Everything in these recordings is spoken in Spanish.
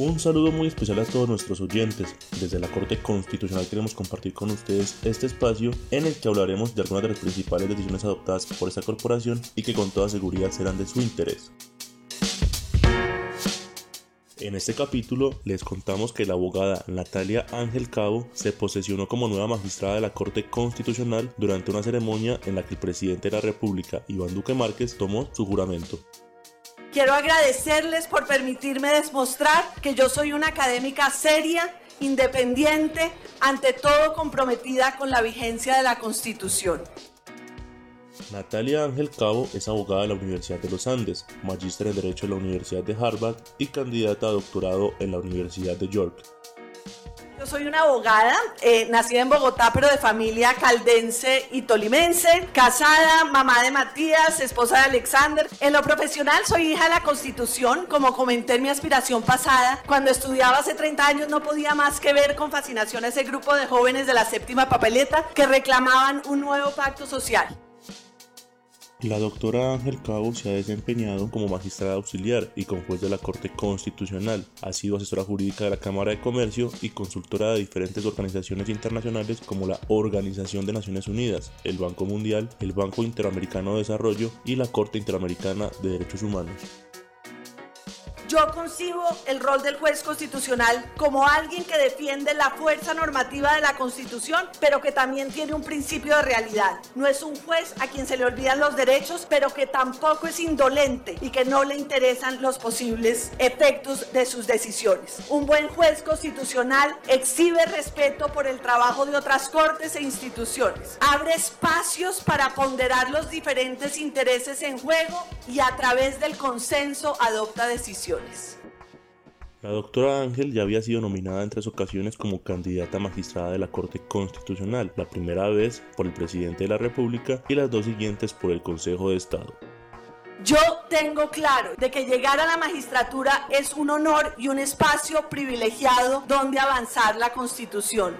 Un saludo muy especial a todos nuestros oyentes. Desde la Corte Constitucional queremos compartir con ustedes este espacio en el que hablaremos de algunas de las principales decisiones adoptadas por esta corporación y que con toda seguridad serán de su interés. En este capítulo les contamos que la abogada Natalia Ángel Cabo se posesionó como nueva magistrada de la Corte Constitucional durante una ceremonia en la que el presidente de la República, Iván Duque Márquez, tomó su juramento. Quiero agradecerles por permitirme demostrar que yo soy una académica seria, independiente, ante todo comprometida con la vigencia de la Constitución. Natalia Ángel Cabo es abogada de la Universidad de los Andes, magíster en Derecho de la Universidad de Harvard y candidata a doctorado en la Universidad de York. Yo soy una abogada, eh, nacida en Bogotá, pero de familia caldense y tolimense, casada, mamá de Matías, esposa de Alexander. En lo profesional soy hija de la Constitución, como comenté en mi aspiración pasada. Cuando estudiaba hace 30 años no podía más que ver con fascinación a ese grupo de jóvenes de la séptima papeleta que reclamaban un nuevo pacto social. La doctora Ángel Cabo se ha desempeñado como magistrada auxiliar y como juez de la Corte Constitucional. Ha sido asesora jurídica de la Cámara de Comercio y consultora de diferentes organizaciones internacionales como la Organización de Naciones Unidas, el Banco Mundial, el Banco Interamericano de Desarrollo y la Corte Interamericana de Derechos Humanos. Yo concibo el rol del juez constitucional como alguien que defiende la fuerza normativa de la Constitución, pero que también tiene un principio de realidad. No es un juez a quien se le olvidan los derechos, pero que tampoco es indolente y que no le interesan los posibles efectos de sus decisiones. Un buen juez constitucional exhibe respeto por el trabajo de otras cortes e instituciones. Abre espacios para ponderar los diferentes intereses en juego y a través del consenso adopta decisiones. La doctora Ángel ya había sido nominada en tres ocasiones como candidata magistrada de la Corte Constitucional, la primera vez por el presidente de la República y las dos siguientes por el Consejo de Estado. Yo tengo claro de que llegar a la magistratura es un honor y un espacio privilegiado donde avanzar la Constitución.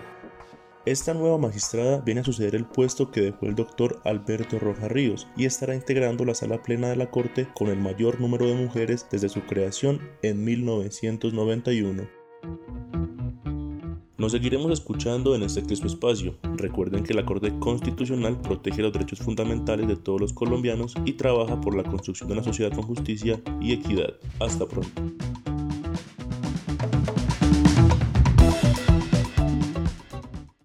Esta nueva magistrada viene a suceder el puesto que dejó el doctor Alberto Roja Ríos y estará integrando la sala plena de la Corte con el mayor número de mujeres desde su creación en 1991. Nos seguiremos escuchando en este su espacio. Recuerden que la Corte Constitucional protege los derechos fundamentales de todos los colombianos y trabaja por la construcción de una sociedad con justicia y equidad. Hasta pronto.